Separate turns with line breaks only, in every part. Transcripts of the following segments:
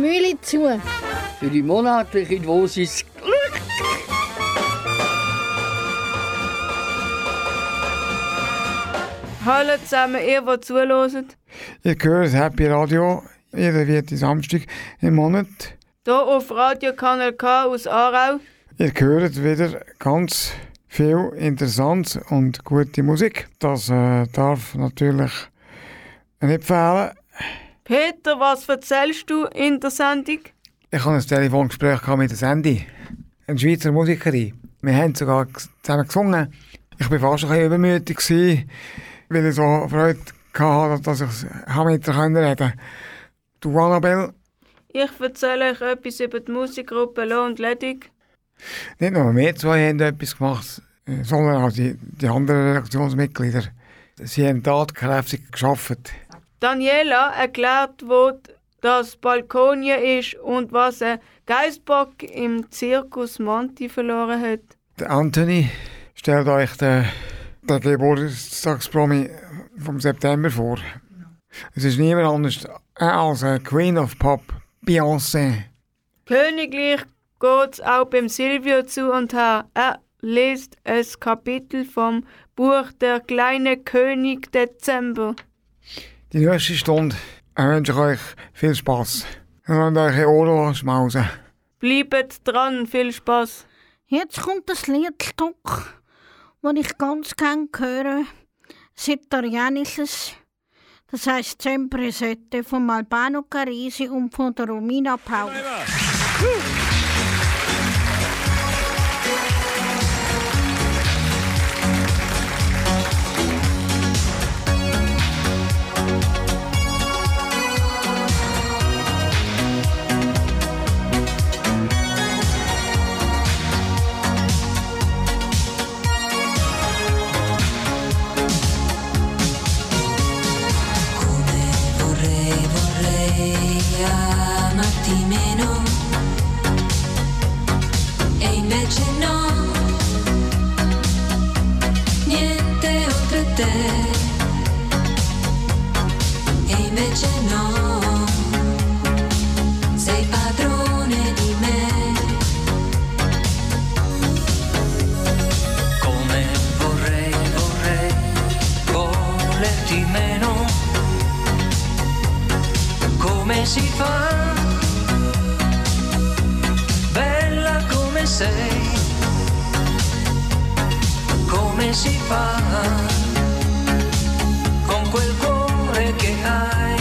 Mühle zu.
Für die monatliche Dosis Glück.
Hallo zusammen, ihr, die zuhören.
Ihr hört Happy Radio jeden vierten Samstag im Monat.
Hier auf Radio Kanal K aus Aarau.
Ihr hört wieder ganz viel interessant und gute Musik. Das äh, darf natürlich nicht fehlen.
Peter, was erzählst du in der Sendung?
Ich hatte ein Telefongespräch mit der Sandy, eine Schweizer Musikerin. Wir haben sogar zusammen gesungen. Ich war fast ein bisschen übermütig, weil ich so Freude hatte, dass ich mit ihr reden konnte. Du, Annabelle,
Ich erzähle euch etwas über die Musikgruppe Loh und Ledig.
nicht nur wir zwei haben etwas gemacht, sondern auch die, die anderen Redaktionsmitglieder. Sie haben tatkräftig geschafft.
Daniela erklärt, wo das Balkonien ist und was ein Geistbock im Zirkus Monti verloren hat.
Der Anthony stellt euch den, den Geburtstagspromi vom September vor. Es ist niemand anders als eine Queen of Pop, Beyoncé.
Königlich geht's auch beim Silvio zu und her. Er liest ein Kapitel vom Buch Der kleine König Dezember.
Die nächste Stunde wünsche ich euch viel Spaß. Und eure Ohren schmausen.
Bleibt dran, viel Spaß.
Jetzt kommt das Liedstück, das ich ganz gerne höre. Das Italienisches. Das heisst Sempre Sette von Albano Carisi und von der Romina Paul.
Si fa? Bella come sei. Come si fa? Con quel cuore che hai.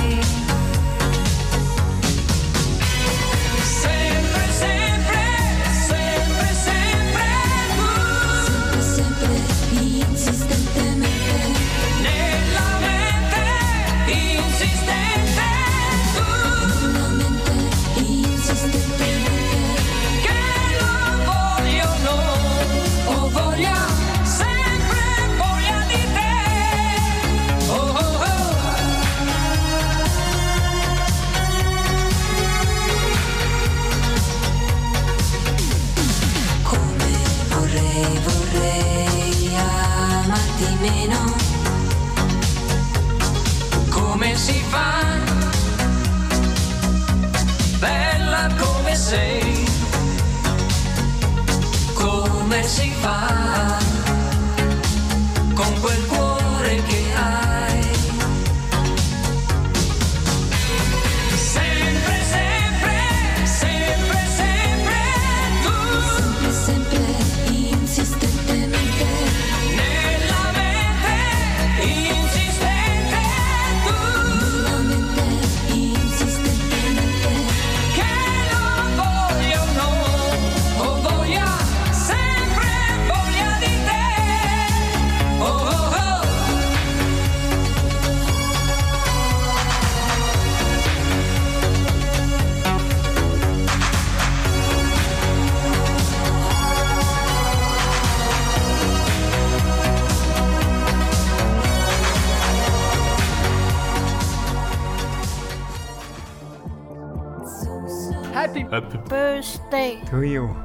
You.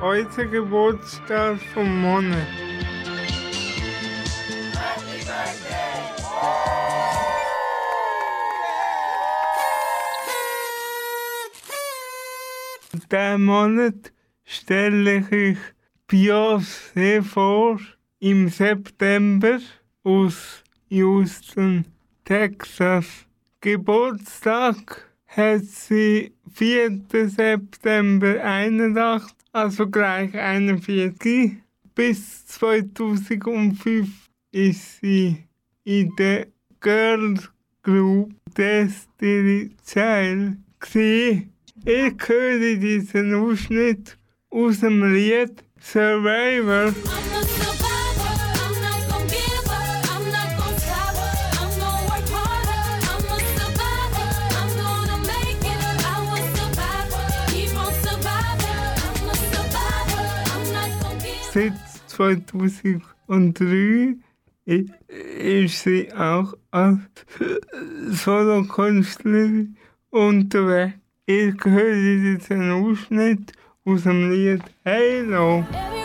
Heute Geburtstag vom Monat. Der Monat stelle ich Beyoncé vor im September aus Houston, Texas. Geburtstag hat sie 4. September 81, also gleich 41. Bis 2005 ist sie in der Girls Group Destiny Child. Ich höre diesen Ausschnitt aus dem Lied survivor. Seit 2003 i- ist sie auch als Solokünstlerin unterwegs. Ich höre diesen Ausschnitt aus dem Lied Halo.
Everywhere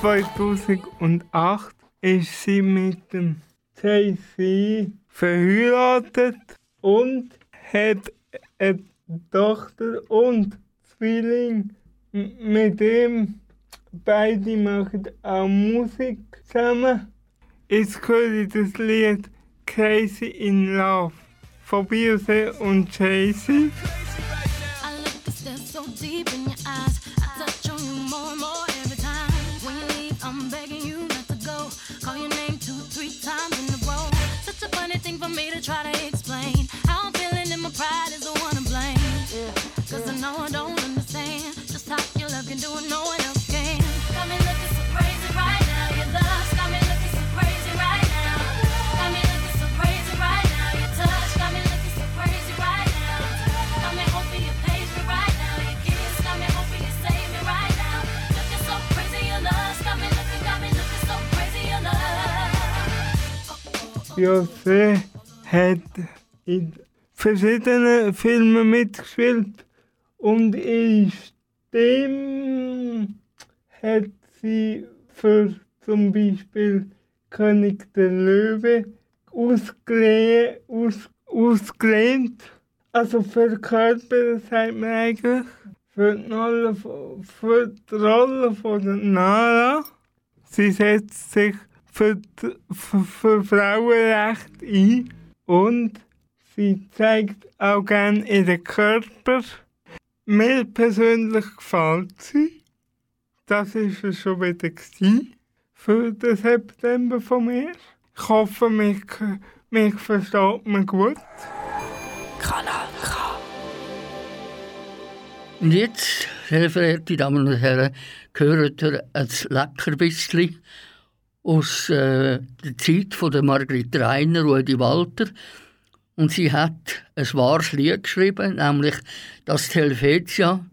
2008 ist sie mit dem Jay-Z verheiratet und hat eine Tochter und Zwilling. Mit dem beide machen auch Musik zusammen. Jetzt höre ich das Lied Crazy in Love von Beyoncé und Jay-Z.
Deep in your eyes. Go. Call
Beyoncé hat in verschiedenen Filmen mitgespielt und ihre Stimme hat sie für zum Beispiel König der Löwe ausgelehnt, aus, ausgelehnt. Also verkörpert sagt man eigentlich für die Rolle, für die Rolle von Nara. Sie setzt sich für, für, für Frauenrechte ein und sie zeigt auch gerne ihren Körper. Mir persönlich gefällt sie. Das war es schon wieder für den September von mir. Ich hoffe, mich, mich versteht man gut.
Kanal K.
Und jetzt, sehr verehrte Damen und Herren, gehört ihr ein Leckerbissli aus äh, der Zeit von der Margrit Reiner, Rudi Walter. Und sie hat ein wahres Lied geschrieben, nämlich dass die Helvetia,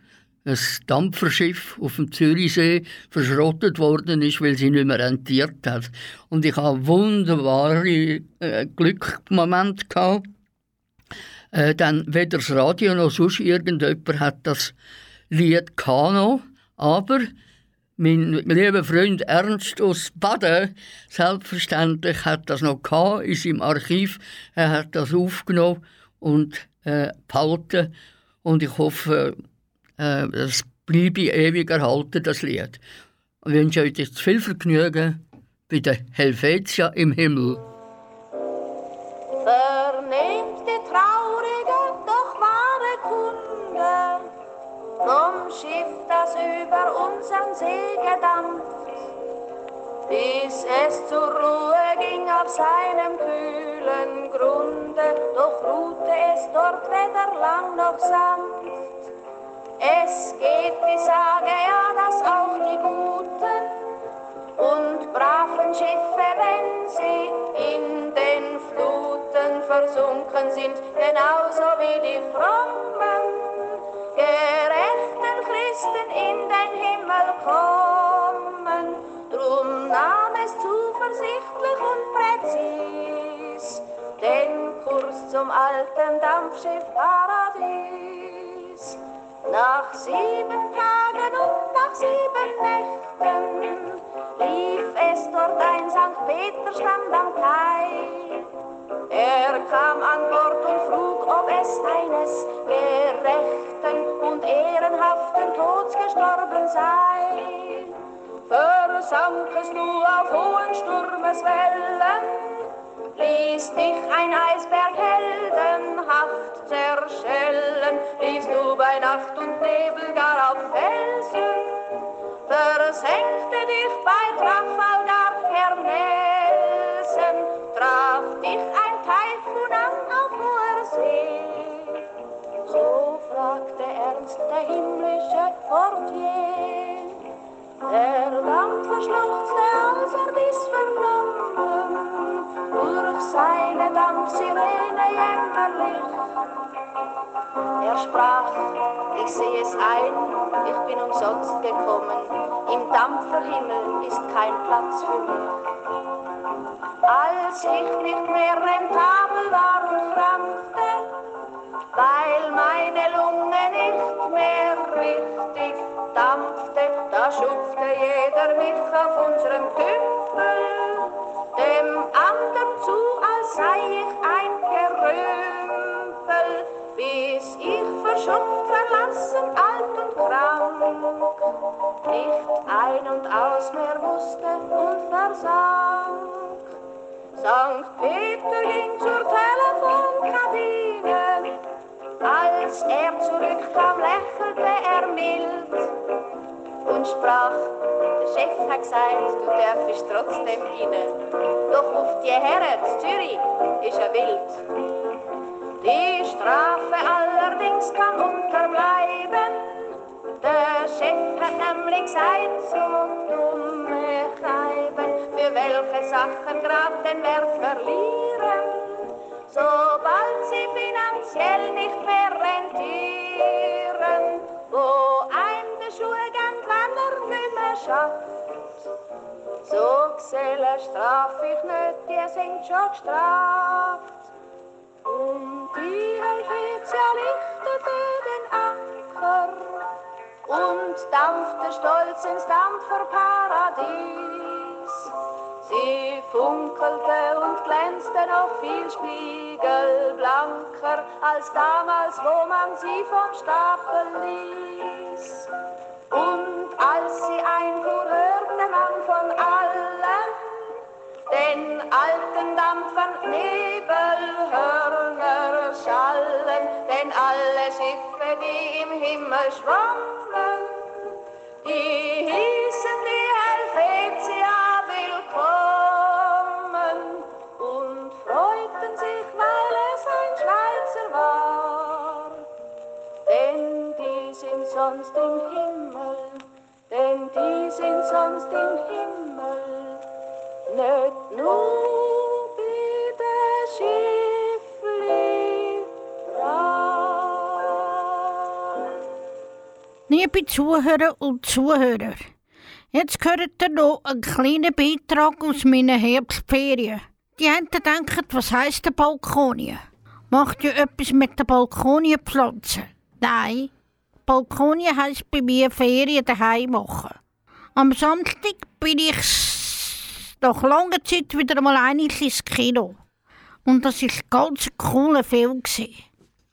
ein Dampferschiff auf dem Zürichsee, verschrottet worden ist, weil sie nicht mehr rentiert hat. Und ich habe wunderbare äh, Glückmomente. Äh, dann weder das Radio noch sonst irgendjemand hat das Lied gehabt, aber mein lieber Freund Ernst aus Baden, selbstverständlich hat das noch gehabt in seinem Archiv. Er hat das aufgenommen und äh, behalten. Und ich hoffe, äh, das bleibe ewig erhalten, das Lied. Ich wünsche euch jetzt viel Vergnügen bei der Helvetia im Himmel.
Vernehmt die traurige, vom Schiff, das über unseren See gedampft, bis es zur Ruhe ging auf seinem kühlen Grunde, doch ruhte es dort weder lang noch sanft. Es geht die Sage ja, dass auch die guten und braven Schiffe, wenn sie in den Fluten versunken sind, genauso wie die frommen gerechten Christen in den Himmel kommen. Drum nahm es zuversichtlich und präzis den Kurs zum alten Dampfschiff Paradies. Nach sieben Tagen und nach sieben Nächten lief es dort ein St. Peter stand am Kai. Er kam an Bord und frug, ob es eines gerechten und ehrenhaften Tods gestorben sei. Versankest du auf hohen Sturmeswellen, ließ dich ein Eisberg heldenhaft zerschellen, liefst du bei Nacht und Nebel gar auf Felsen, versenkte dich bei Trafalgar Herr traf dich ein Taifun an auf hoher See. Ernst der himmlische Portier, der Dampfer schluchzte, als er dies vernommen, durch seine Dampfsirene jämmerlich. Er sprach, ich sehe es ein, ich bin umsonst gekommen, im Dampferhimmel ist kein Platz für mich. Als ich nicht mehr rentabel war und krampfte, richtig dampfte, da schupfte jeder mich auf unserem Tümpel, dem anderen zu, als sei ich ein Gerümpel, bis ich verschupft, verlassen, alt und krank, nicht ein und aus mehr wusste und versank. Sankt Peter ging zur Telefonkabine, als er zurückkam, lächelte er mild und sprach, der Chef hat gesagt, du darfst trotzdem rein. Doch auf die Herren Zürich ist er wild. Die Strafe allerdings kann unterbleiben. Der Chef hat nämlich gesagt, so dumme Scheiben, für welche Sachen grad den Wert verlieren, sobald sie finanziell nicht mehr rentieren, wo ein der Schuhe geht, wenn er nicht mehr schafft. So Gesellen straf ich nicht, die sind schon gestraft. Und die Helvetia lichtete den Anker und dampfte stolz ins Dampferparadies. Sie funkelte und glänzte noch viel spiegelblanker als damals, wo man sie vom Stapel ließ. Und als sie einfuhr, hörte man von allen den alten Dampfern Nebelhörner schallen, denn alle Schiffe, die im Himmel schwammen, die im Himmel, denn die sind sonst im Himmel, nicht nur bei der Schiffli dran.
Liebe Zuhörer und Zuhörer, jetzt hört ihr noch einen kleinen Beitrag aus meinen Herbstferien. Die einen denken, was heisst der Balkonie? Macht ihr etwas mit den Balkonienpflanzen? Nein, Balkonie heisst bei mir Ferien daheim machen. Am Samstag bin ich nach langer Zeit wieder mal einig ins Kino. Und das war ganz ein cooler Film.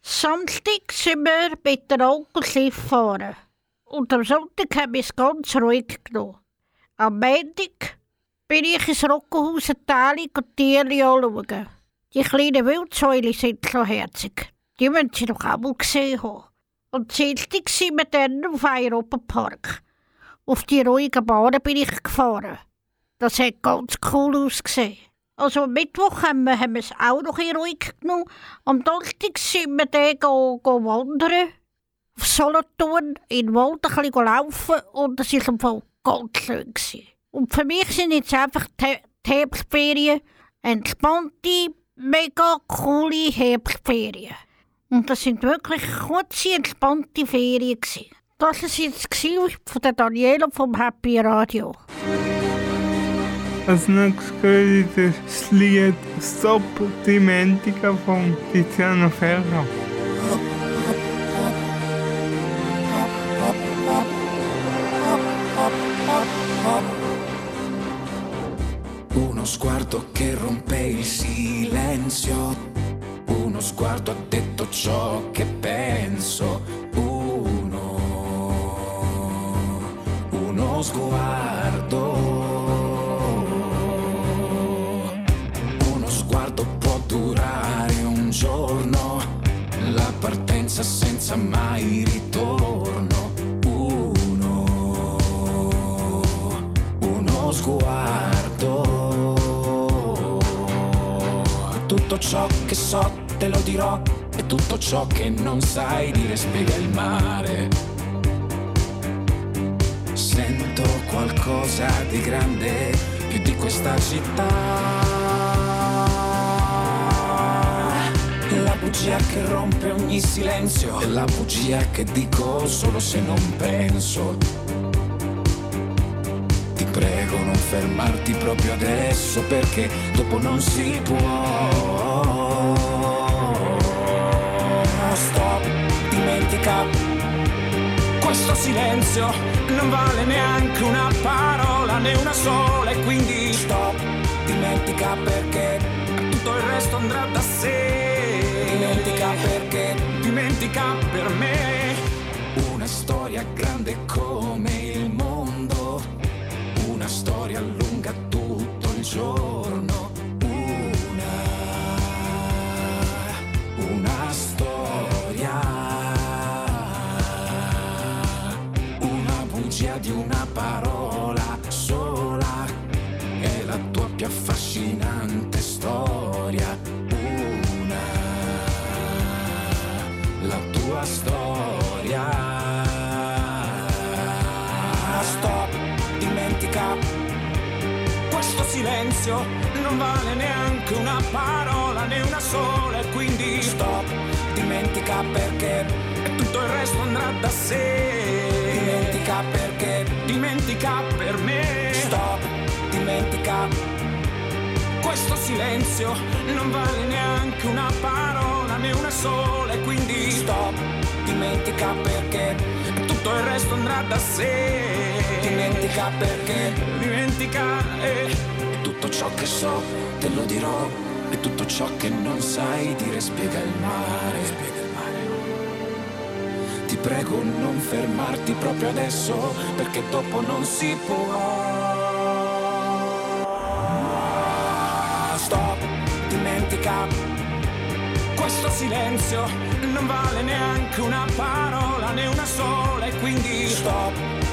Samstag sind wir mit der Onkel Schiff fahren. Und am Sonntag haben wir es ganz ruhig genommen. Am Montag bin ich ins Rockenhaus Tali und Tiere anschauen. Die kleinen Wildsäule sind so herzig. Die müssen Sie doch auch mal gesehen haben. Und Dienstag sind wir dann auf Europapark. Auf die ruhigen Bahnen bin ich gefahren. Das hat ganz cool ausgesehen. Also am Mittwoch haben wir, haben wir es auch noch bisschen ruhig genommen. Am Donnerstag sind wir dann go, go wandern. Auf Solothurn in den Wald ein bisschen laufen und das war im ganz schön. Gewesen. Und für mich sind jetzt einfach die Herbstferien entspannte, mega coole Herbstferien. Und das sind wirklich kurze, entspannte Ferien. Gewesen. Das war jetzt von der Daniela vom Happy Radio.
Als nächstes höre ich das Lied Stop Dementica von Tiziano Ferro.
Uno sguardo che rompe il silenzio, uno sguardo ha detto ciò che penso, uno, uno sguardo. Uno sguardo può durare un giorno, la partenza senza mai ritorno, uno, uno sguardo. Tutto ciò che so te lo dirò e tutto ciò che non sai dire spiega il mare. Sento qualcosa di grande più di questa città. La bugia che rompe ogni silenzio è la bugia che dico solo se non penso. Prego non fermarti proprio adesso perché dopo non si può. Stop, dimentica. Questo silenzio non vale neanche una parola, né una sola e quindi stop, dimentica perché tutto il resto andrà da sé. Dimentica perché, dimentica per me. Una storia grande come il una storia lunga tutto il giorno. Una, una storia. Una bugia di una parola silenzio non vale neanche una parola né una sola e quindi stop, dimentica perché e tutto il resto andrà da sé. Dimentica perché, dimentica per me. Stop, dimentica. Questo silenzio non vale neanche una parola né una sola e quindi stop, dimentica perché tutto il resto andrà da sé. Dimentica perché, dimentica e e tutto ciò che so te lo dirò e tutto ciò che non sai dire spiega il mare. Spiega il mare. Ti prego non fermarti proprio adesso perché dopo non si può. Stop, dimentica questo silenzio non vale neanche una parola né una sola e quindi stop,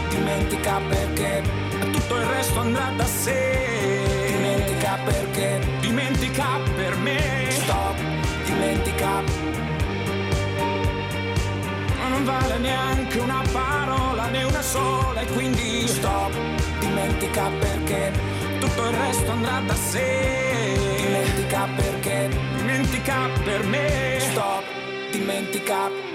dimentica perché tutto il resto andrà da sé. Dimentica perché, dimentica per me. Stop, dimentica. Non vale neanche una parola né una sola e quindi stop, dimentica perché tutto il resto andrà da sé. Dimentica perché, dimentica per me. Stop, dimentica.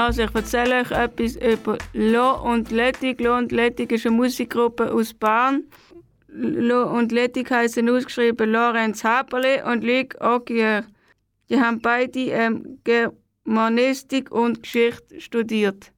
Also ich erzähle euch etwas über Lo und Lettig. Lo und Lettig ist eine Musikgruppe aus Bern. Lo und Lettig heißen ausgeschrieben Lorenz Haberle und Luc Ogier. Die haben beide ähm, Germanistik und Geschichte studiert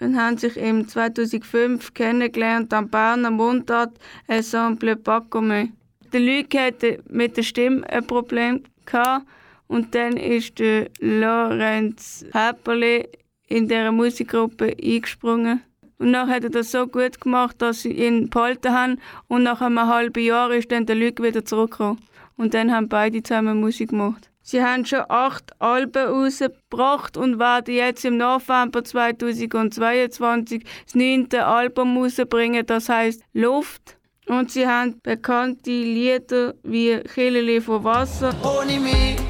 und haben sich im 2005 kennengelernt am Berner Mundart Ensemble Bacome. Der Luc hatte mit der Stimme ein Problem gehabt und dann ist der Lorenz Häpperle in dieser Musikgruppe eingesprungen. Und dann hat er das so gut gemacht, dass sie ihn behalten haben. Und nach einem halben Jahr ist dann der Luc wieder zurückgekommen. Und dann haben beide zusammen Musik gemacht. Sie haben schon acht Alben rausgebracht und werden jetzt im November 2022 das neunte Album rausbringen, das heißt Luft. Und sie haben bekannte Lieder wie Killeli von Wasser.
ohne mich.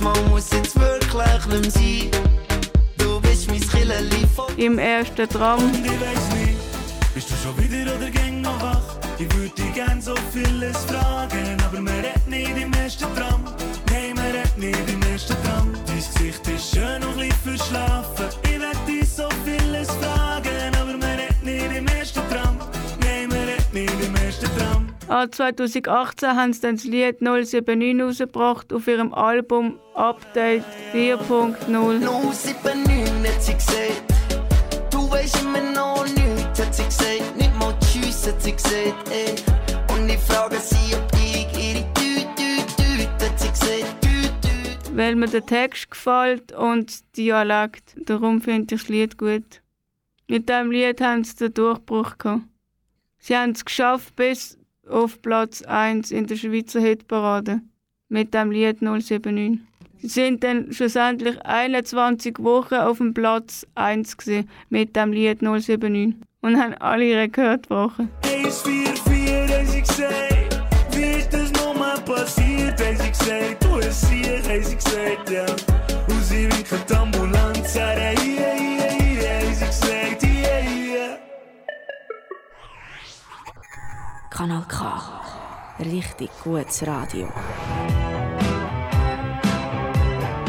Mal muss jetzt wirklich nicht sein. Du bist mein
im ersten Tram.
Und ich weiß nicht, bist du schon wieder oder gäng noch wach? Ich würde dich gern so vieles fragen, aber man redet nicht im ersten Tram. Nein, man redet nicht im ersten Tram. Dein Gesicht ist schön und ein bisschen verschlafen. Ich werd dich so vieles fragen,
Ah, 2018 haben sie dann das Lied 079 rausgebracht auf ihrem Album Update 4.0.
079 hat sie gesagt. Du weisst immer noch nichts, hat sie gesagt. Nicht mal Tschüss, hat sie gesagt, ey. Und ich frage sie, ob ich ihre Tüt, Tüt, Tüt, hat sie gesagt.
Weil mir der Text gefällt und der Dialekt. Darum finde ich das Lied gut. Mit diesem Lied haben sie den Durchbruch gehabt. Sie haben es geschafft bis auf Platz 1 in der Schweizer Hitparade. Mit dem Lied 079. Sie sind dann schlussendlich 21 Wochen auf dem Platz 1 gewesen, mit dem Lied 079 und haben alle Rekordwochen.
144 haben sie gesagt, wie ist das nochmal passiert? Haben sie gesagt, du hast hier, haben sie gesagt, ja. Und sie winken die Ambulanz, sagen, hier, hier, hier,
Kanal K. Richtig gutes Radio.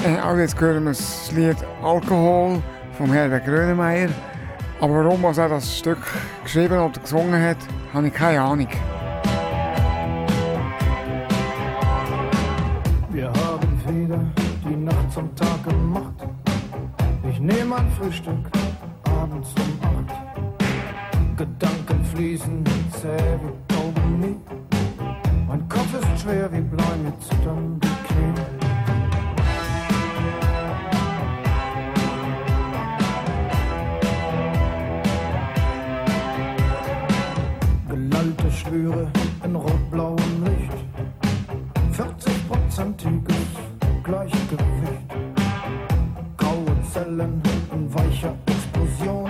Äh, also jetzt hören wir das Lied Alkohol vom Herbert Grönemeyer. Aber warum was er das Stück geschrieben oder gesungen hat, habe ich keine Ahnung.
Wir haben wieder die Nacht zum Tag gemacht. Ich nehme ein Frühstück abends um acht. Gedanken fließen zäh wie Kaugummi. Mein Kopf ist schwer wie Blei mit zittern die Knie. Gelallte Schwüre in rot-blauem Licht. 40-prozentiges Gleichgewicht. Graue Zellen in weicher Explosion.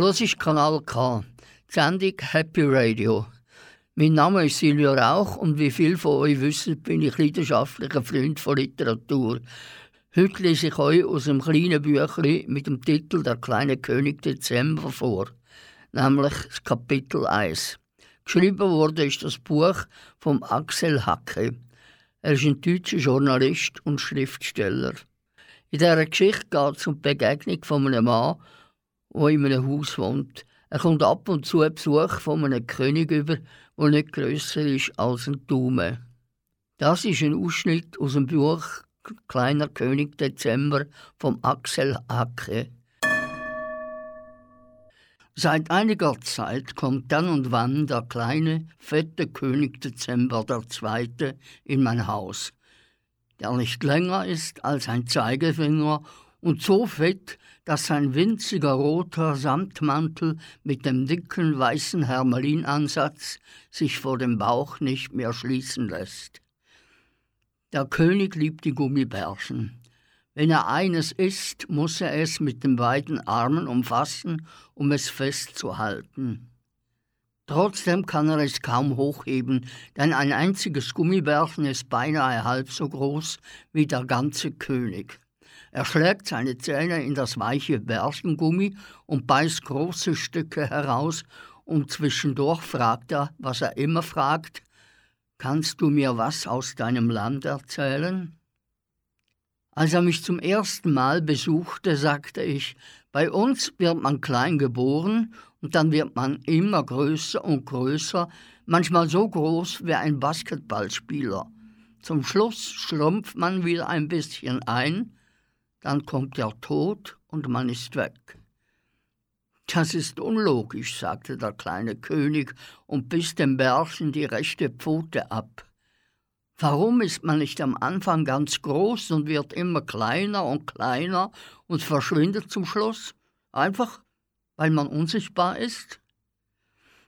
Du
hörst Kanal K, die Sendung Happy Radio. Mein Name ist Silvia Rauch und wie viele von euch wissen, bin ich leidenschaftlicher Freund von Literatur. Heute lese ich euch aus einem kleinen Büchlein mit dem Titel Der kleine König Dezember vor, nämlich das Kapitel 1. Geschrieben wurde ist das Buch von Axel Hacke. Er ist ein deutscher Journalist und Schriftsteller. In dieser Geschichte geht es um die Begegnung von einem Mann, der in einem Haus wohnt. Er kommt ab und zu Besuch von einem König über, der nicht grösser ist als ein Daumen. Das ist ein Ausschnitt aus dem Buch Kleiner König Dezember vom Axel Hacke. Seit einiger Zeit kommt dann und wann der kleine, fette König Dezember II. in mein Haus, der nicht länger ist als ein Zeigefinger und so fett, dass sein winziger roter Samtmantel mit dem dicken weißen Hermelinansatz sich vor dem Bauch nicht mehr schließen lässt. Der König liebt die Gummibärchen. Wenn er eines isst, muss er es mit den beiden Armen umfassen, um es festzuhalten. Trotzdem kann er es kaum hochheben, denn ein einziges Gummibärchen ist beinahe halb so groß wie der ganze König. Er schlägt seine Zähne in das weiche Bärchengummi und beißt große Stücke heraus, und zwischendurch fragt er, was er immer fragt, Kannst du mir was aus deinem Land erzählen? Als er mich zum ersten Mal besuchte, sagte ich, bei uns wird man klein geboren und dann wird man immer größer und größer, manchmal so groß wie ein Basketballspieler. Zum Schluss schrumpft man wieder ein bisschen ein, dann kommt der Tod und man ist weg. Das ist unlogisch, sagte der kleine König und biss dem Bärchen die rechte Pfote ab. Warum ist man nicht am Anfang ganz groß und wird immer kleiner und kleiner und verschwindet zum Schluss? Einfach, weil man unsichtbar ist?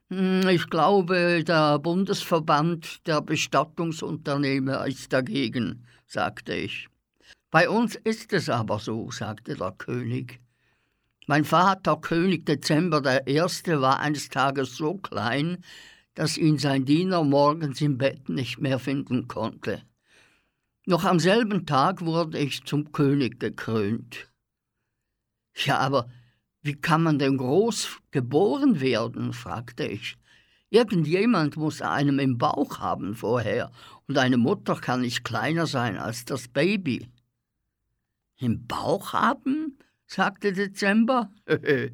Hm, Ich glaube, der Bundesverband der Bestattungsunternehmer ist dagegen, sagte ich. Bei uns ist es aber so, sagte der König. Mein Vater, König Dezember der Erste, war eines Tages so klein, dass ihn sein Diener morgens im Bett nicht mehr finden konnte. Noch am selben Tag wurde ich zum König gekrönt. Ja, aber wie kann man denn groß geboren werden? fragte ich. Irgendjemand muss einem im Bauch haben vorher, und eine Mutter kann nicht kleiner sein als das Baby. Im Bauch haben? sagte Dezember.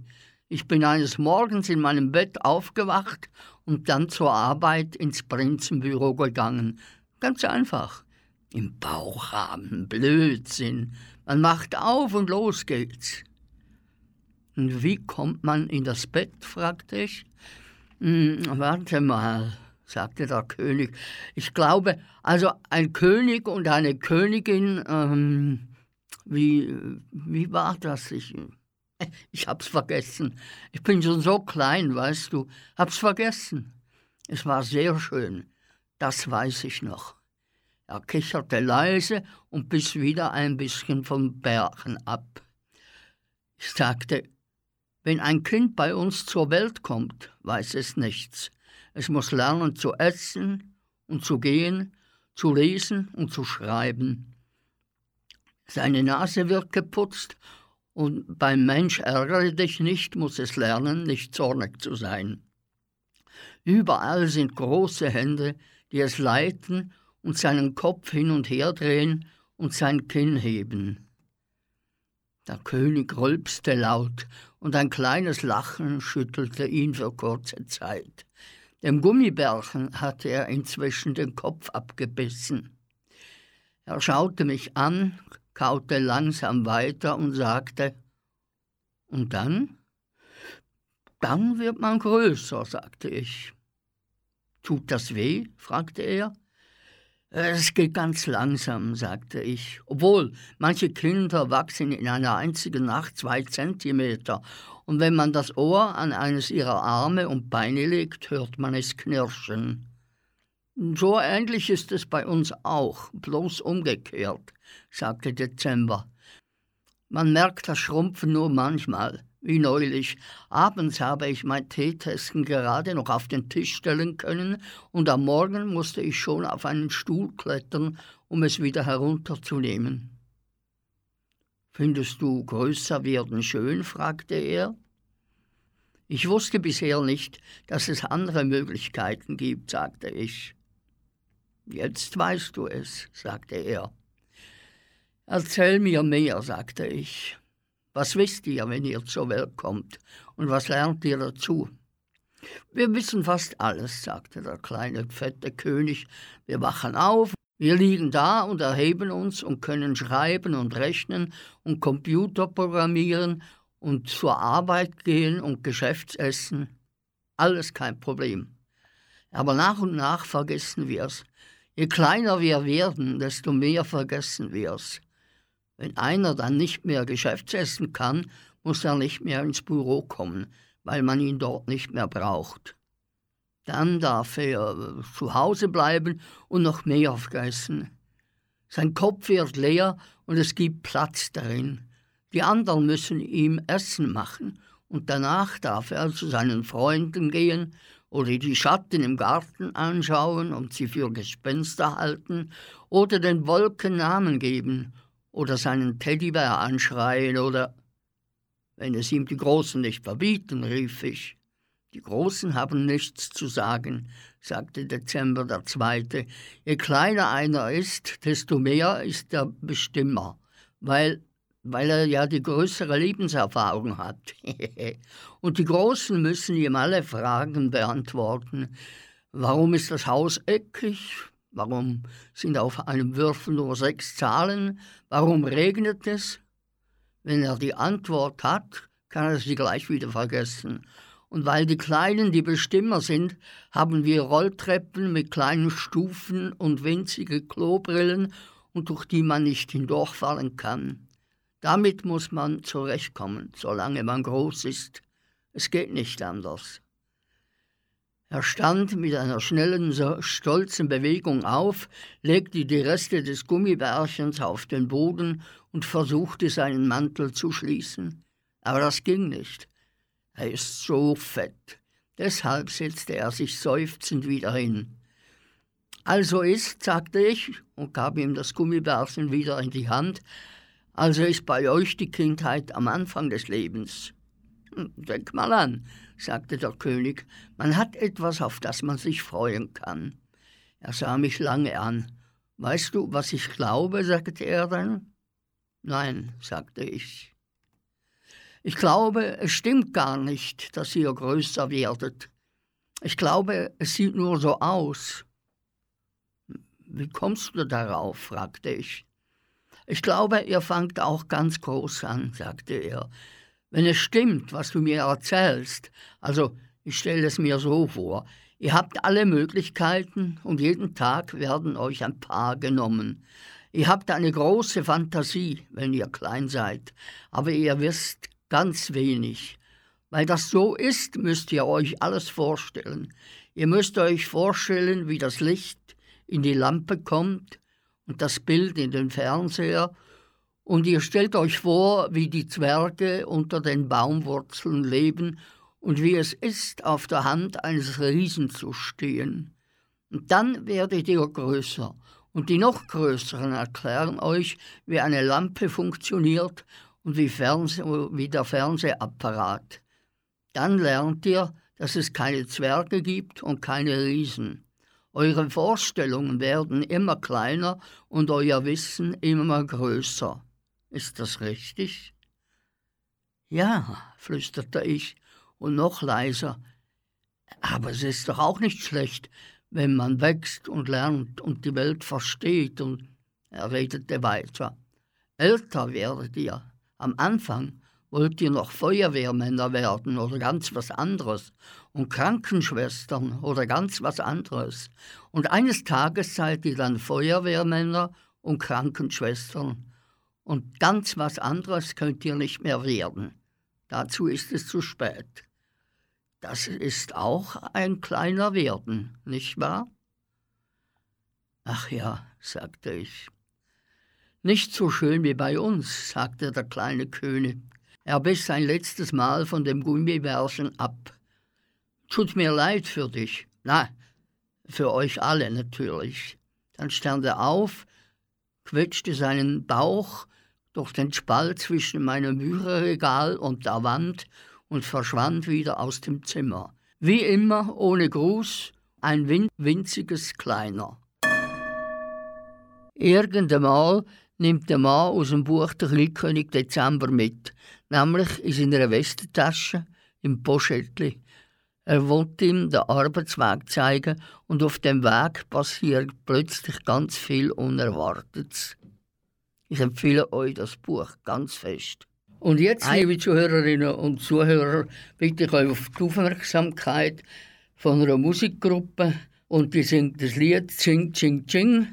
Ich bin eines Morgens in meinem Bett aufgewacht und dann zur Arbeit ins Prinzenbüro gegangen. Ganz einfach. Im Bauch haben, Blödsinn. Man macht auf und los geht's. Und wie kommt man in das Bett? fragte ich. Hm, warte mal, sagte der König. Ich glaube, also ein König und eine Königin, ähm, wie, wie war das? Ich, ich hab's vergessen. Ich bin schon so klein, weißt du. Hab's vergessen. Es war sehr schön. Das weiß ich noch. Er kicherte leise und biss wieder ein bisschen vom Bergen ab. Ich sagte, wenn ein Kind bei uns zur Welt kommt, weiß es nichts. Es muss lernen zu essen und zu gehen, zu lesen und zu schreiben. Seine Nase wird geputzt und beim Mensch ärgere dich nicht, muss es lernen, nicht zornig zu sein. Überall sind große Hände, die es leiten und seinen Kopf hin und her drehen und sein Kinn heben. Der König rülpste laut, und ein kleines Lachen schüttelte ihn für kurze Zeit. Dem Gummibärchen hatte er inzwischen den Kopf abgebissen. Er schaute mich an, kaute langsam weiter und sagte, und dann? Dann wird man größer, sagte ich. Tut das weh? fragte er. Es geht ganz langsam, sagte ich. Obwohl, manche Kinder wachsen in einer einzigen Nacht zwei Zentimeter, und wenn man das Ohr an eines ihrer Arme und Beine legt, hört man es knirschen. So ähnlich ist es bei uns auch, bloß umgekehrt, sagte Dezember. Man merkt das Schrumpfen nur manchmal, wie neulich. Abends habe ich mein Teetesten gerade noch auf den Tisch stellen können und am Morgen musste ich schon auf einen Stuhl klettern, um es wieder herunterzunehmen. Findest du größer werden schön? fragte er. Ich wusste bisher nicht, dass es andere Möglichkeiten gibt, sagte ich. Jetzt weißt du es, sagte er. Erzähl mir mehr, sagte ich. Was wisst ihr, wenn ihr zur Welt kommt, und was lernt ihr dazu? Wir wissen fast alles, sagte der kleine fette König. Wir wachen auf, wir liegen da und erheben uns und können schreiben und rechnen und Computer programmieren und zur Arbeit gehen und Geschäftsessen. Alles kein Problem. Aber nach und nach vergessen wir's. Je kleiner wir werden, desto mehr vergessen wir's. Wenn einer dann nicht mehr Geschäftsessen kann, muss er nicht mehr ins Büro kommen, weil man ihn dort nicht mehr braucht. Dann darf er äh, zu Hause bleiben und noch mehr vergessen. Sein Kopf wird leer und es gibt Platz darin. Die anderen müssen ihm Essen machen und danach darf er zu seinen Freunden gehen oder die Schatten im Garten anschauen und sie für Gespenster halten oder den Wolken Namen geben oder seinen Teddybär anschreien oder wenn es ihm die Großen nicht verbieten, rief ich. Die Großen haben nichts zu sagen, sagte Dezember der Zweite. Je kleiner einer ist, desto mehr ist er Bestimmer, weil, weil er ja die größere Lebenserfahrung hat. Und die Großen müssen ihm alle Fragen beantworten. Warum ist das Haus eckig? Warum sind auf einem Würfel nur sechs Zahlen? Warum regnet es? Wenn er die Antwort hat, kann er sie gleich wieder vergessen. Und weil die Kleinen die Bestimmer sind, haben wir Rolltreppen mit kleinen Stufen und winzige Klobrillen und durch die man nicht hindurchfallen kann. Damit muss man zurechtkommen, solange man groß ist. Es geht nicht anders. Er stand mit einer schnellen, stolzen Bewegung auf, legte die Reste des Gummibärchens auf den Boden und versuchte seinen Mantel zu schließen. Aber das ging nicht. Er ist so fett. Deshalb setzte er sich seufzend wieder hin. Also ist, sagte ich und gab ihm das Gummibärchen wieder in die Hand, also ist bei euch die Kindheit am Anfang des Lebens. Denk mal an, sagte der König, man hat etwas, auf das man sich freuen kann. Er sah mich lange an. Weißt du, was ich glaube? sagte er dann. Nein, sagte ich. Ich glaube, es stimmt gar nicht, dass ihr größer werdet. Ich glaube, es sieht nur so aus. Wie kommst du darauf? fragte ich. Ich glaube, ihr fangt auch ganz groß an, sagte er. Wenn es stimmt, was du mir erzählst, also ich stelle es mir so vor, ihr habt alle Möglichkeiten und jeden Tag werden euch ein paar genommen. Ihr habt eine große Fantasie, wenn ihr klein seid, aber ihr wisst ganz wenig. Weil das so ist, müsst ihr euch alles vorstellen. Ihr müsst euch vorstellen, wie das Licht in die Lampe kommt und das Bild in den Fernseher und ihr stellt euch vor, wie die Zwerge unter den Baumwurzeln leben und wie es ist, auf der Hand eines Riesen zu stehen. Und dann werdet ihr größer, und die noch größeren erklären euch, wie eine Lampe funktioniert und wie, Fernseh wie der Fernsehapparat. Dann lernt ihr, dass es keine Zwerge gibt und keine Riesen. Eure Vorstellungen werden immer kleiner und euer Wissen immer größer. Ist das richtig? Ja, flüsterte ich und noch leiser. Aber es ist doch auch nicht schlecht, wenn man wächst und lernt und die Welt versteht. Und er redete weiter. Älter werdet ihr. Am Anfang wollt ihr noch Feuerwehrmänner werden oder ganz was anderes und Krankenschwestern oder ganz was anderes. Und eines Tages seid ihr dann Feuerwehrmänner und Krankenschwestern und ganz was anderes könnt ihr nicht mehr werden. Dazu ist es zu spät. Das ist auch ein kleiner Werden, nicht wahr? Ach ja, sagte ich. Nicht so schön wie bei uns, sagte der kleine König. Er biss ein letztes Mal von dem Gummibärchen ab. Tut mir leid für dich. Na, für euch alle natürlich. Dann stand er auf, quetschte seinen Bauch durch den Spalt zwischen meinem Bücherregal und der Wand und verschwand wieder aus dem Zimmer. Wie immer, ohne Gruß, ein win winziges Kleiner. Irgendeinmal nimmt der Mann aus dem Buch der Kleinkönig Dezember mit, nämlich in seiner Westentasche im Poschettli. Er wollte ihm den Arbeitsweg zeigen und auf dem Weg passiert plötzlich ganz viel Unerwartetes. Ich empfehle euch das Buch ganz fest. Und jetzt, liebe Zuhörerinnen und Zuhörer, bitte ich euch auf die Aufmerksamkeit von einer Musikgruppe und die singt das Lied Ching Ching Ching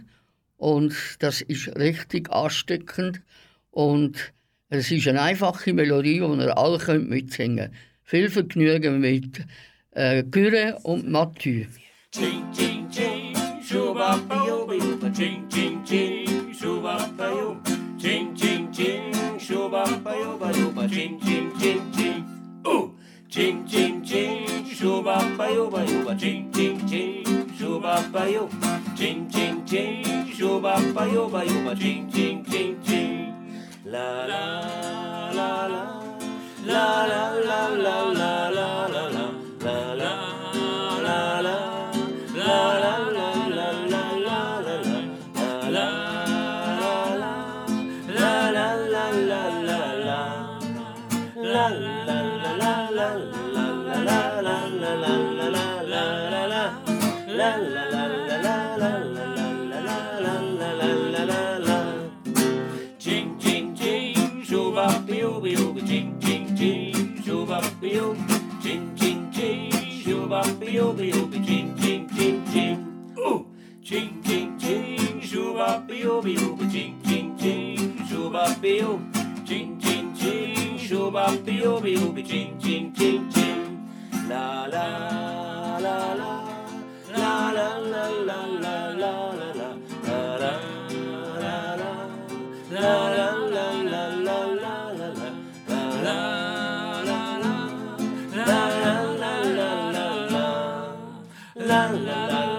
und das ist richtig ansteckend und es ist eine einfache Melodie, die ihr alle könnt mitsingen könnt. Viel Vergnügen mit äh, Gyre und Mathieu.
Ching ching ching, bayo, ching ching ching, shuba bayo, ching ching ching, shuba bayo bayo, ching ching ching ching, ooh, ching ching ching, shuba bayo bayo, ching ching ching, shuba bayo, ching ching ching, shuba bayo bayo, ching ching ching ching, la la la la. La. La la la la la la la la beel, chim chim chim, shubam beel beel be chim chim chim chim. Ooh, chim chim chim, shubam beel beel be chim chim chim, shubam beel, chim chim chim, shubam beel beel be chim chim chim chim. La la la la. La la la la la la la la la la la la la la la la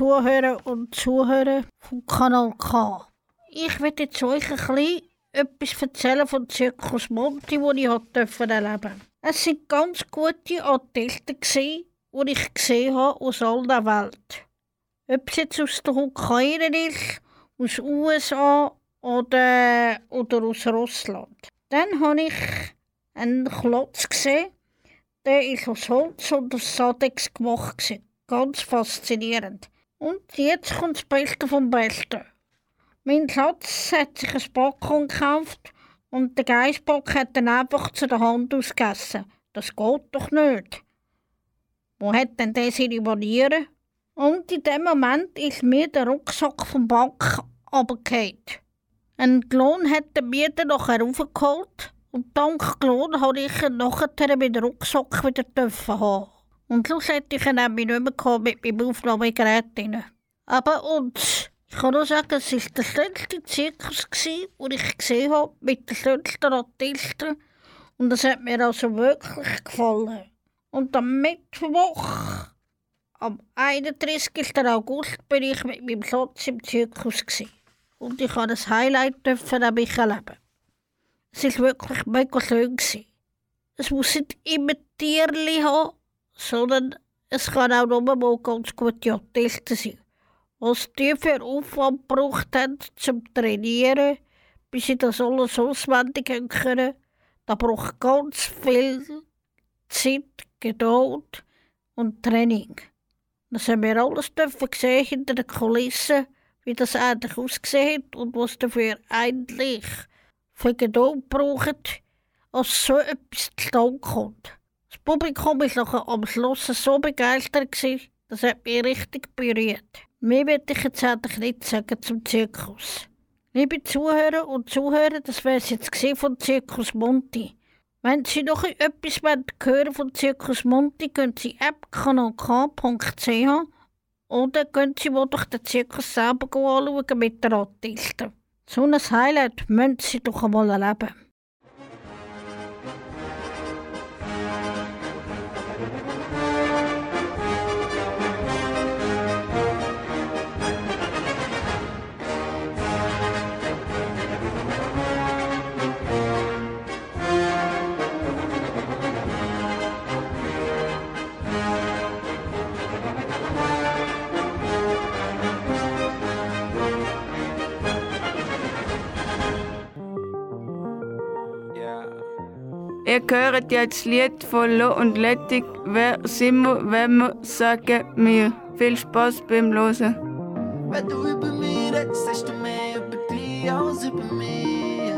Zuhörer und Zuhörer von Kanal K, ich werde jetzt euch ein bisschen etwas erzählen von Zirkus Monti, wo ich durfte erleben Es sind ganz gute gsi, die ich gesehen habe aus aller Welt. Ob es jetzt aus der Ukraine ist, aus den USA oder, oder aus Russland. Dann habe ich einen Klotz gesehen, der ist aus Holz und aus Sadex gemacht. Gewesen. Ganz faszinierend. Und jetzt kommt das Beste vom Besten. Mein Schatz hat sich ein Popcorn gekauft und der Geissbock hat dann einfach zu der Hand ausgegessen. Das geht doch nicht. Wo hat denn der seine Manieren? Und in dem Moment ist mir der Rucksack vom Bank runtergefallen. Ein Klon hat den dann nachher raufgeholt und dank Klon habe ich ihn nachher mit dem Rucksack wieder haben. Und schlussendlich habe ich ihn nicht mehr mit meinem Aufnahmegerät. Aber und ich kann nur sagen, es war der schönste Zirkus, den ich gesehen habe, mit den schönsten Artisten. Und das hat mir also wirklich gefallen. Und am Mittwoch, am 31. August, bin ich mit meinem Schatz im Zirkus. Und ich habe ein Highlight an mich erleben. Es war wirklich mega schön. Es muss nicht immer Tierli haben, sondern es kann auch nur mal ganz gute Athleten sein. Was die für Aufwand gebraucht haben zum Trainieren, bis sie das alles auswendig können, da braucht ganz viel Zeit, Geduld und Training. Das haben wir alles gesehen hinter den Kulissen, wie das eigentlich ausgesehen hat und was dafür eigentlich für Geduld braucht, als so etwas zustande kommt. Das Publikum war nachher am Schluss so begeistert, gewesen, das hat mich richtig berührt. Mehr will ich jetzt eigentlich nicht sagen zum Zirkus. Liebe Zuhörer und Zuhörer, das wäre es jetzt von Zirkus Monti. Wenn Sie noch etwas hören von Zirkus Monti, gehen Sie app kanalk.ch oder gehen Sie mal durch den Zirkus selber anschauen mit den Artisten. So ein Highlight müssen Sie doch einmal erleben.
Ihr hört jetzt das Lied von Lo und Lettig. Wer sind wir, wenn wir sagen wir? Viel Spaß beim Hören.
Wenn du über mich redest, sagst du mehr über dich als über mich.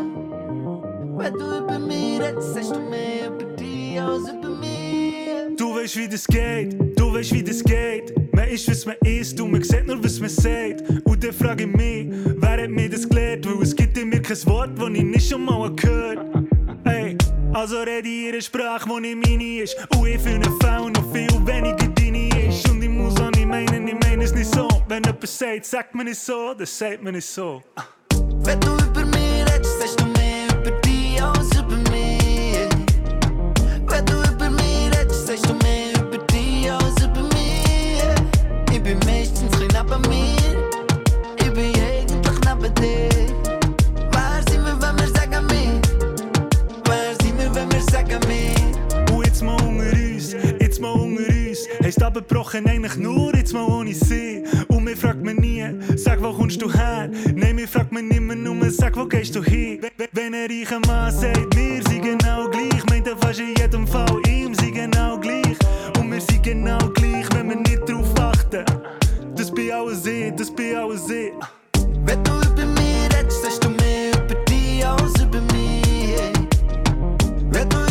Wenn du über mich redest, sagst du mehr über dich als über mich.
Du weißt, wie das geht, du weißt, wie das geht. Man ist, was man ist, und man sieht nur, was man sagt. Und dann frage ich mich, wer hat mir das gelehrt? Weil es gibt in mir kein Wort, das ich nicht schon mal gehört Ey, also rede ich ihre Sprache, die nicht meine ist. Und ich für einen Fall noch viel weniger deine ist. Und ich muss auch nicht meinen, ich meine es nicht so. Wenn jemand sagt, sagt man nicht so, dann sagt man nicht so.
Wenn du über mich redest, sagst du mehr über dich als über mich. Wenn du über mich redest, sagst du mehr über dich als über mich. Ich bin meistens ein neben mir. Ich bin eigentlich neben dir.
Heisst abgebrochen eigentlich nur jetzt mal ohne sie. Und mir fragt man nie, sag, wo kommst du her? Nein, mir fragt man immer nur, sag, wo gehst du hin? Wenn- ein reicher Mann sagt, wir sind genau gleich, meint er fast in jedem Fall, ihm sind genau gleich. Und wir sind genau gleich, wenn wir nicht drauf achten. Das bin auch ich, das bin auch ich.
Wenn du über mich redest, sagst du mehr über dich als über mich. Wenn du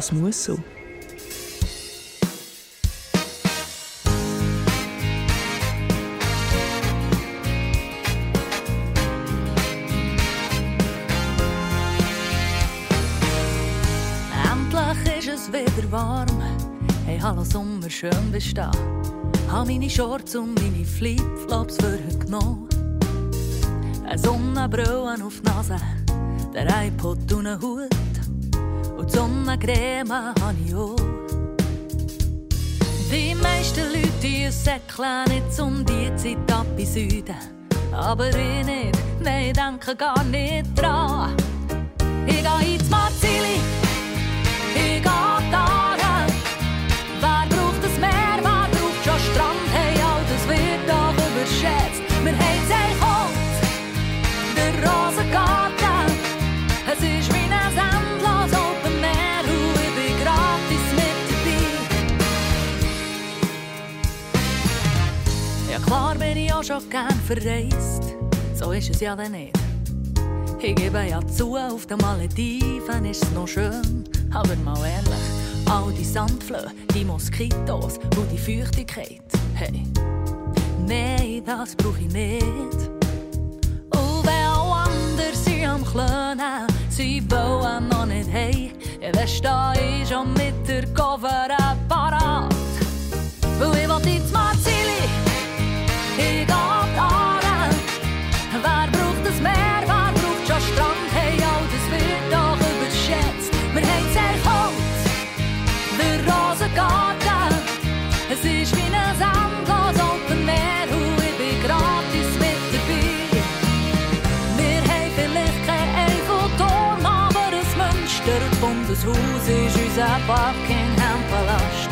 Das muss so.
Endlich ist es wieder warm. Hey, hallo Sommer, schön bist du da. Hab meine Shorts und meine Flipflops für heute genommen. Eine Sonnenbrille auf die Nase, der iPod und einen Hut und Sonnencreme habe ich auch. Die meisten Leute in Säckchen nicht um die Zeit ab in Süden. Aber ich nicht, nein, denke gar nicht dran. Ich gehe ins Marzin. Auch schon gern verreist, so ist es ja dann nicht. Ich gebe ja zu, auf den Malediven ist es noch schön. Aber mal ehrlich, all die Sandflöhe, die Moskitos und die Feuchtigkeit. Hey, nein, das brauch ich nicht. Und wenn auch andere sind am Klönen, sie wollen noch nicht hey, dann stehe ich schon mit der Cover parat. Weil ich will ins Marzili, da Wer braucht das Meer, wer braucht schon Strand? Hey, das wird doch überschätzt. Wir haben sehr kalt, der Rosengarten. Es ist wie ein endlos Open Meer und ich bin gratis mit dabei. Wir haben vielleicht kein Eiffelturm, aber ein Münster. Das Bundeshaus ist unser Buckingham-Palast.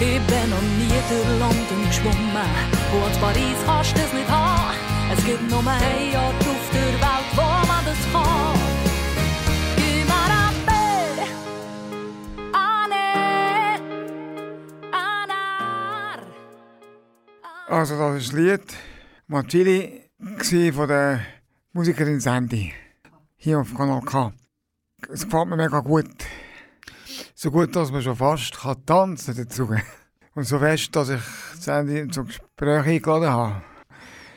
Ich bin noch nie durch London geschwommen in Paris kannst du es nicht haben. Es gibt nur einen Ort auf der Welt, wo man das kann.
Also das ist das Lied Machili gsi von der Musikerin Sandy. Hier auf Kanal K. Es gefällt mir mega gut. So gut, dass man schon fast kann tanzen dazu. Und so fest, dass ich Sandy zum Gespräch eingeladen habe.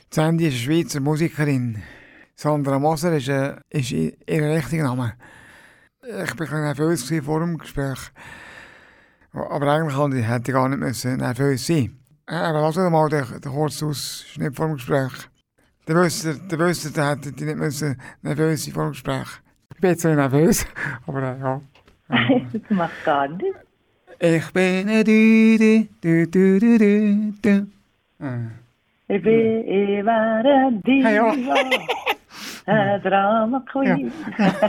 Sandy ist eine Schweizer Musikerin. Sandra Moser ist, äh, ist ihr richtiger Name. Ich war nervös vor dem Gespräch. Aber eigentlich hätte ich gar nicht müssen nervös sein Äh, Aber lass doch mal den, den kurzen vor dem Gespräch. Der wüsste, der wüsste, der hätte die nicht müssen nervös sein vor dem Gespräch. Ich bin jetzt bisschen nervös, aber äh, ja.
das macht gar nichts.
Ich bin ein Düdi, du, du, du, du, du.
Ich bin immer ein Diva,
Ja.
ein Drama Queen.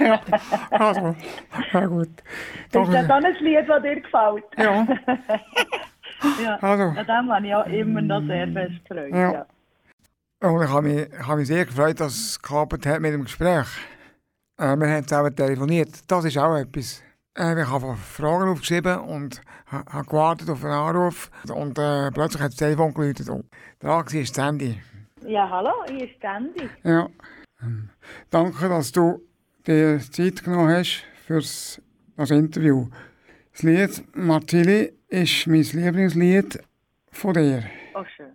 ja. Also, ja gut.
Das ist dann ein Lied, das dir gefällt.
Ja.
ja.
Also.
An dem habe ich auch immer noch sehr fest gefreut.
Ja.
Ja.
Und ich habe mich, ich habe mich sehr gefreut, dass es geklappt hat mit dem Gespräch. Äh, wir haben zusammen telefoniert. Das ist auch etwas. Äh, ich habe Fragen aufgeschrieben und ha- habe gewartet auf einen Anruf. Und äh, plötzlich hat das Telefon geläutet. Und da war das Handy.
ja, hallo, hier ist Sandy.
Ja. Ähm, Danke, dass du dir Zeit genommen hast für das Interview. Das Lied Martilli ist mein Lieblingslied von dir.
Oh, schön.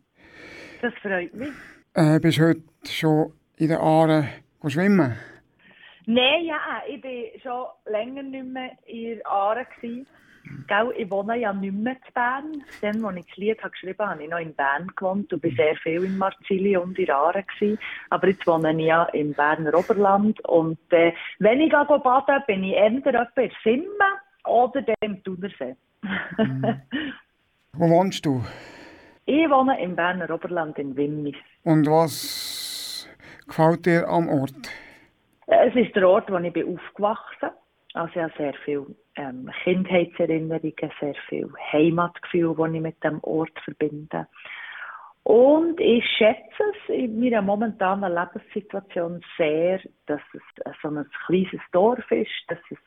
Das freut mich.
Äh, bist heute schon in den Aare schwimmen?
Nein, ja, ich war schon länger nicht mehr in Aare. Gell, ich wohne ja nicht mehr in Bern. Dann, als ich das Lied habe geschrieben habe, habe ich noch in Bern gewohnt und bin sehr viel in Marzili und in Aare. Gewesen. Aber jetzt wohne ich ja im Berner Oberland. Und äh, wenn ich gehe baden bin ich entweder in Simmen oder im Thunersee.
Wo wohnst du?
ich wohne im Berner Oberland in Wimmis.
Und was gefällt dir am Ort?
Es ist der Ort, wo ich bin aufgewachsen Also ich habe sehr viel ähm, Kindheitserinnerungen, sehr viel Heimatgefühl, das ich mit dem Ort verbinde. Und ich schätze es in meiner momentanen Lebenssituation sehr, dass es so ein kleines Dorf ist, dass, es,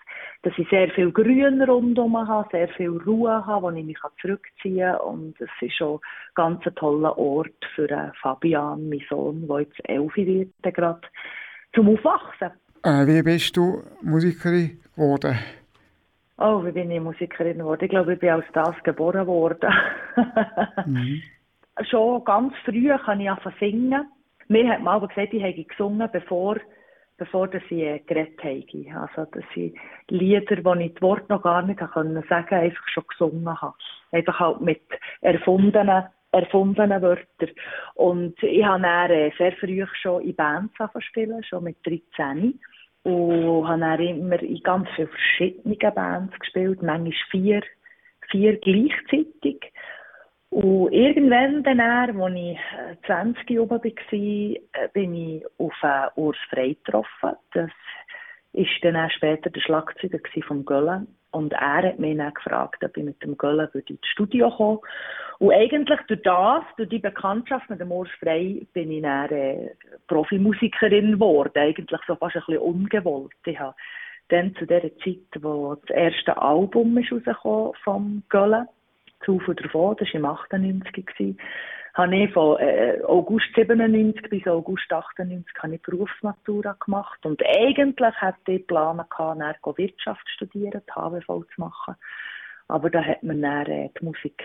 dass ich sehr viel Grün rundherum habe, sehr viel Ruhe habe, wo ich mich zurückziehen kann. Und es ist ganz ein toller Ort für äh, Fabian, meinen Sohn, der jetzt elf wird, gerade zum Aufwachsen.
Äh, wie bist du Musikerin geworden?
Oh, wie bin ich Musikerin geworden? Ich glaube, ich bin als das geboren worden.
Mhm.
Schon ganz früh kann ich anfangen singen. Mir hat man aber gesagt, ich habe gesungen, bevor, bevor dass ich äh, geredet habe. Also, das sind Lieder, die ich das Wort noch gar nicht können sagen einfach schon gesungen habe. Einfach halt mit erfundenen, erfundenen Wörtern. Und ich habe dann äh, sehr früh schon in Bands spielen, schon mit 13. Und habe dann immer in ganz vielen verschiedenen Bands gespielt, manchmal vier, vier gleichzeitig. Und irgendwann dann, als ich äh, 20 oben war, äh, bin ich auf äh, Urs Frey getroffen. Das ist dann auch später der Schlagzeuger vom Göllen. Und er hat mich dann gefragt, ob ich mit dem Göllen ins Studio kommen Und eigentlich durch das, durch die Bekanntschaft mit dem Urs Frey, bin ich dann äh, Profimusikerin geworden. Eigentlich so fast ein bisschen ungewollt. Ich habe dann zu der Zeit, wo das erste Album ist rausgekommen vom Göllen, zu von davon, das war im 98 gewesen, habe ich von äh, August 97 bis August 98 habe ich Berufsmatura gemacht und eigentlich hatte ich geplant, dann Wirtschaft studieren, die HWV zu machen. Aber da hat man dann äh, die Musik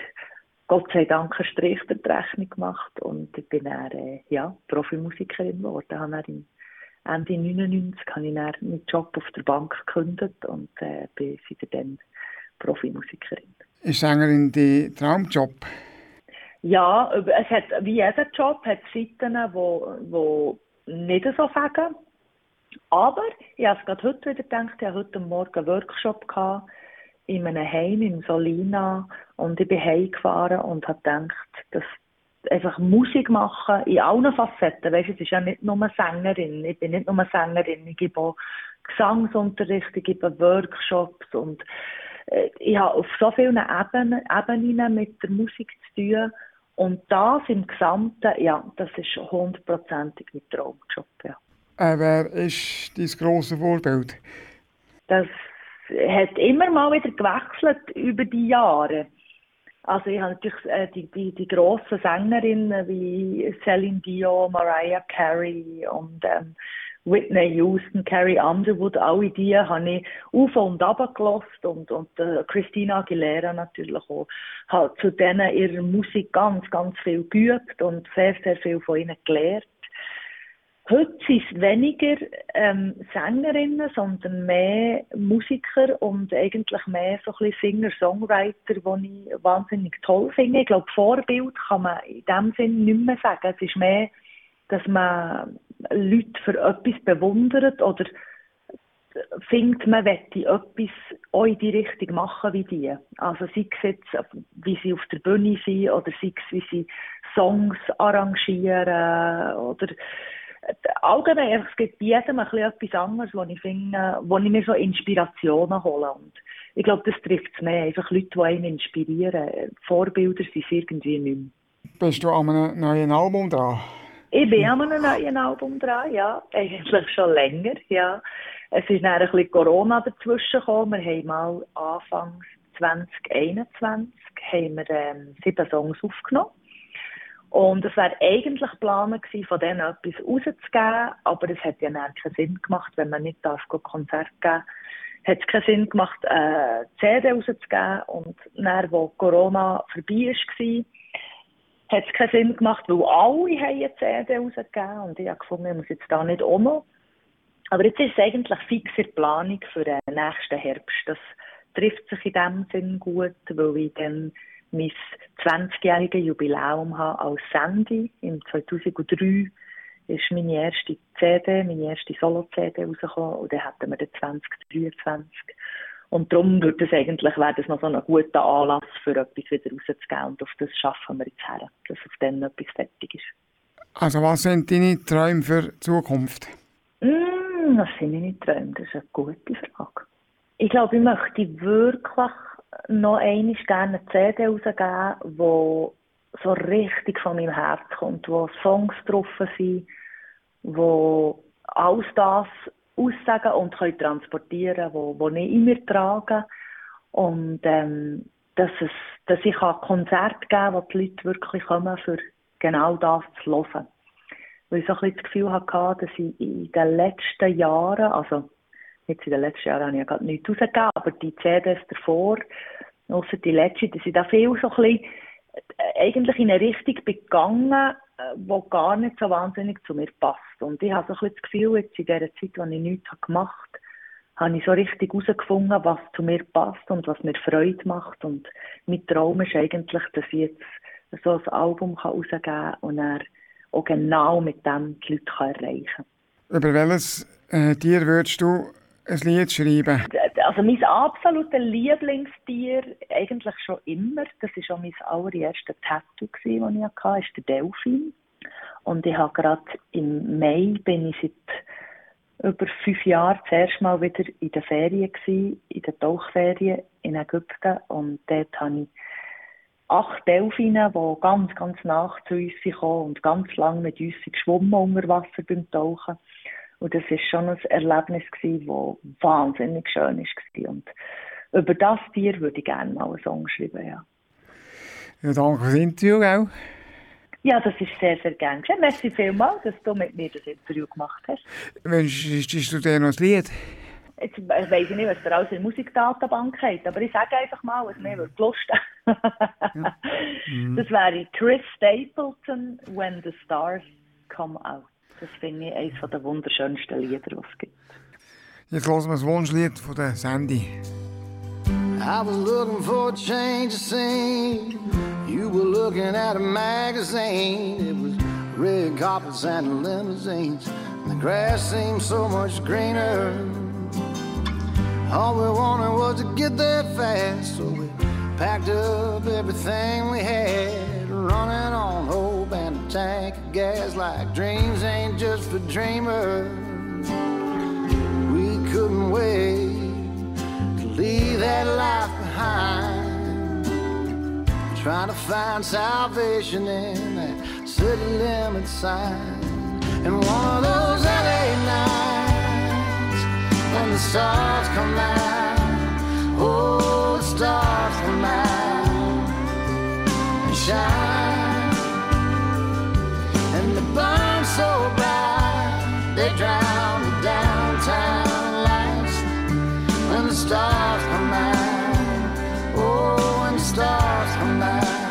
Gott sei Dank einen Strich die Rechnung gemacht und ich bin dann, äh, ja, Profimusikerin geworden. Habe dann Ende 99 habe ich dann meinen Job auf der Bank gekündigt und äh, bin seitdem Profimusikerin.
Ist Sängerin dein Traumjob?
Ja, es hat, wie jeder Job hat Seiten, wo, wo nicht so fegen. Aber ich habe es gerade heute wieder gedacht, ich hatte heute Morgen einen Workshop gehabt in einem Heim in Solina und ich bin heimgefahren und habe gedacht, dass einfach Musik machen in allen Facetten. Weißt, es ist ja nicht nur Sängerin. Ich bin nicht nur Sängerin. Ich gebe auch Gesangsunterricht, ich gebe Workshops und äh, ich habe auf so vielen Ebenen, Ebenen mit der Musik zu tun. Und das im Gesamten, ja, das ist hundertprozentig mein Traumjob, ja.
Äh, wer ist dein grosses Vorbild?
Das hat immer mal wieder gewechselt über die Jahre. Also ich habe natürlich äh, die, die, die grossen Sängerinnen wie Celine Dion, Mariah Carey und ähm, Whitney Houston, Carrie Underwood, alle die habe ich auf und ab gelost und, und äh, Christina Aguilera natürlich auch. Habe zu denen ihrer Musik ganz, ganz viel geübt und sehr, sehr viel von ihnen gelernt. Heute sind es weniger ähm, Sängerinnen, sondern mehr Musiker und eigentlich mehr so ein bisschen Singer-Songwriter, die ich wahnsinnig toll finde. Ich glaube, Vorbild kann man in dem Sinn nicht mehr sagen. Es ist mehr, dass man Leute für etwas bewundert oder findet, man möchte etwas auch in die Richtung machen wie die. Also sei es jetzt, wie sie auf der Bühne sind oder sei es, wie sie Songs arrangieren oder allgemein, es gibt jedem ein bisschen etwas anderes, wo ich finde, wo ich mir so Inspirationen hole. Und ich glaube, das trifft es mehr. Einfach Leute, die einen inspirieren. Vorbilder sind es irgendwie nicht mehr.
Bist du an einem neuen Album dran?
Ich bin an einem neuen Album dran, ja. Eigentlich schon länger, ja. Es ist dann ein bisschen Corona dazwischen gekommen. Wir haben mal Anfangs 2021 haben wir, ähm, sieben Songs aufgenommen. Und es wäre eigentlich geplant gewesen, von denen etwas rauszugeben, aber es hat ja keinen Sinn gemacht, wenn man nicht darf, Konzert geben hat es keinen Sinn gemacht, äh, CD rauszugeben. Und dann, wo Corona vorbei war, hat es keinen Sinn gemacht, weil alle haben eine CD rausgegeben und ich habe gefunden, ich muss jetzt da nicht auch noch. Aber jetzt ist es eigentlich fix in Planung für den nächsten Herbst. Das trifft sich in dem Sinn gut, weil ich dann mein 20-jähriges Jubiläum habe als Sandy. Im 2003 ist meine erste CD, meine erste Solo-CD rausgekommen und dann hatten wir den 2023. Und darum würde es eigentlich, wäre das noch so ein guter Anlass für etwas wieder rauszugeben und auf das schaffen wir jetzt her, dass auf dann etwas fertig ist.
Also was sind deine Träume für die Zukunft?
Mm, was sind meine Träume? Das ist eine gute Frage. Ich glaube, ich möchte wirklich noch einmal gerne eine CD rausgeben, wo so richtig von meinem Herz kommt, wo Songs drauf sind, wo alles das aussagen und können transportieren, wo, wo ich in mir trage und ähm, dass es, dass ich ein Konzert geben, wo die Leute wirklich kommen, für genau das zu hören. Weil ich so ein bisschen das Gefühl hatte, dass ich in den letzten Jahren, also jetzt in den letzten Jahren habe ich ja gerade nichts rausgegeben, aber die CDs davor, außer die letzte, dass ich da viel so ein bisschen äh, eigentlich in eine Richtung begangen, die gar nicht so wahnsinnig zu mir passt. Und ich habe so ein bisschen das Gefühl, jetzt in dieser Zeit, in ich nichts gemacht habe, habe ich so richtig herausgefunden, was zu mir passt und was mir Freude macht. Und mein Traum ist eigentlich, dass ich jetzt so ein Album herausgeben kann und er auch genau mit dem die Leute erreichen kann.
Über welches äh, Tier würdest du ein Lied schreiben?
Also mein absolutes Lieblingstier, eigentlich schon immer, das war auch mein allererstes Tattoo, das ich hatte, ist der Delfin. Und ich habe gerade im Mai, bin ich seit über fünf Jahren das erste Mal wieder in den Ferien in den Tauchferien in Ägypten. Und dort habe ich acht Delfine, die ganz, ganz nach zu uns kamen und ganz lange mit uns geschwommen unter Wasser beim Tauchen. Und das war schon ein Erlebnis, das wahnsinnig schön war. Und über das Tier würde ich gerne mal einen Song schreiben, ja.
Ja, danke fürs Interview, gell?
Ja, das ist sehr, sehr gerne. Merci vielmals, dass du mit mir das Interview gemacht hast.
Wünschst du dir noch ein Lied?
Jetzt äh, weiss ich nicht, was ihr alles in der Musikdatenbank habt, aber ich sage einfach mal, was mir würde Lust Das wäre Chris Stapleton, When the Stars Come Out. Das finde ich eines der wunderschönsten Lieder, die es gibt.
Jetzt hören wir das Wunschlied von der Sandy.
I was looking for a change of scene. You were looking at a magazine. It was red carpets and limousines. The grass seemed so much greener. All we wanted was to get there fast, so we packed up everything we had, running on hope and a tank of gas. Like dreams ain't just for dreamers. We couldn't wait to leave that life behind. Trying to find salvation in that city limit sign. And one of those LA nights when the stars come out, oh, the stars come out and shine. So bright, they drown the downtown lights when the stars come out. Oh, when the stars come out.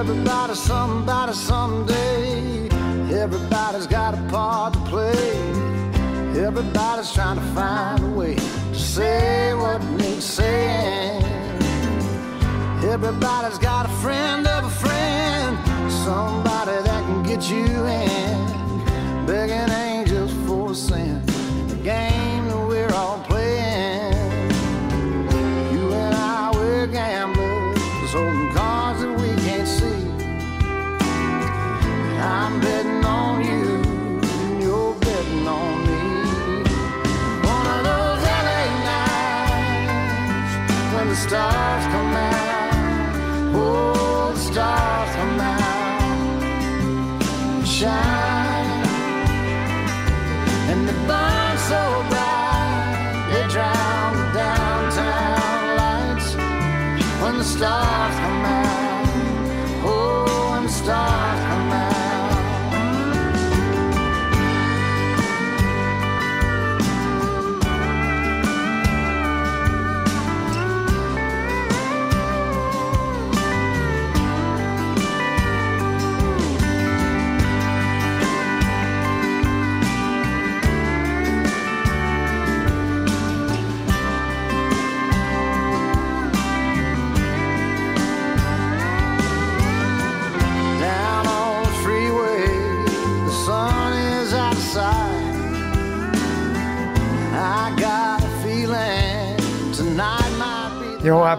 Everybody's somebody someday. Everybody's got a part to play. Everybody's trying to find a way to say what needs saying. Everybody's got a friend of a friend, somebody that can get you in. Begging angels for sin, the game that we're all playing. You and I, we're gamblers, holding cards that we can't see. I'm betting on you, and you're betting on me. One of those LA nights when the stars and they burn so bright they drown the downtown lights when the stars come out, oh, when the stars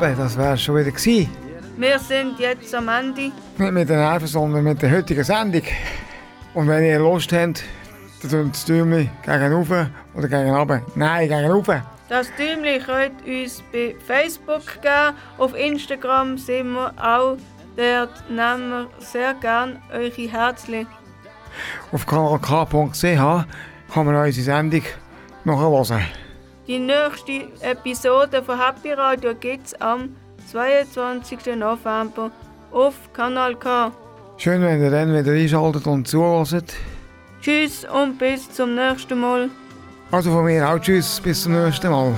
eben, das wäre schon wieder gewesen.
Wir sind jetzt am Ende.
Nicht mit den Nerven, sondern mit der heutigen Sendung. Und wenn ihr Lust habt, dann tun das Däumchen gegen rauf oder gegen runter. Nein, gegen rauf.
Das Däumchen könnt ihr uns bei Facebook geben. Auf Instagram sind wir auch. Dort nehmen wir sehr gerne eure Herzchen.
Auf kanalk.ch kann man unsere Sendung nachhören.
Die nächste Episode von Happy Radio gibt es am 22. November auf Kanal K.
Schön, wenn ihr dann wieder einschaltet und zuhört.
Tschüss und bis zum nächsten Mal.
Also von mir auch tschüss, bis zum nächsten Mal.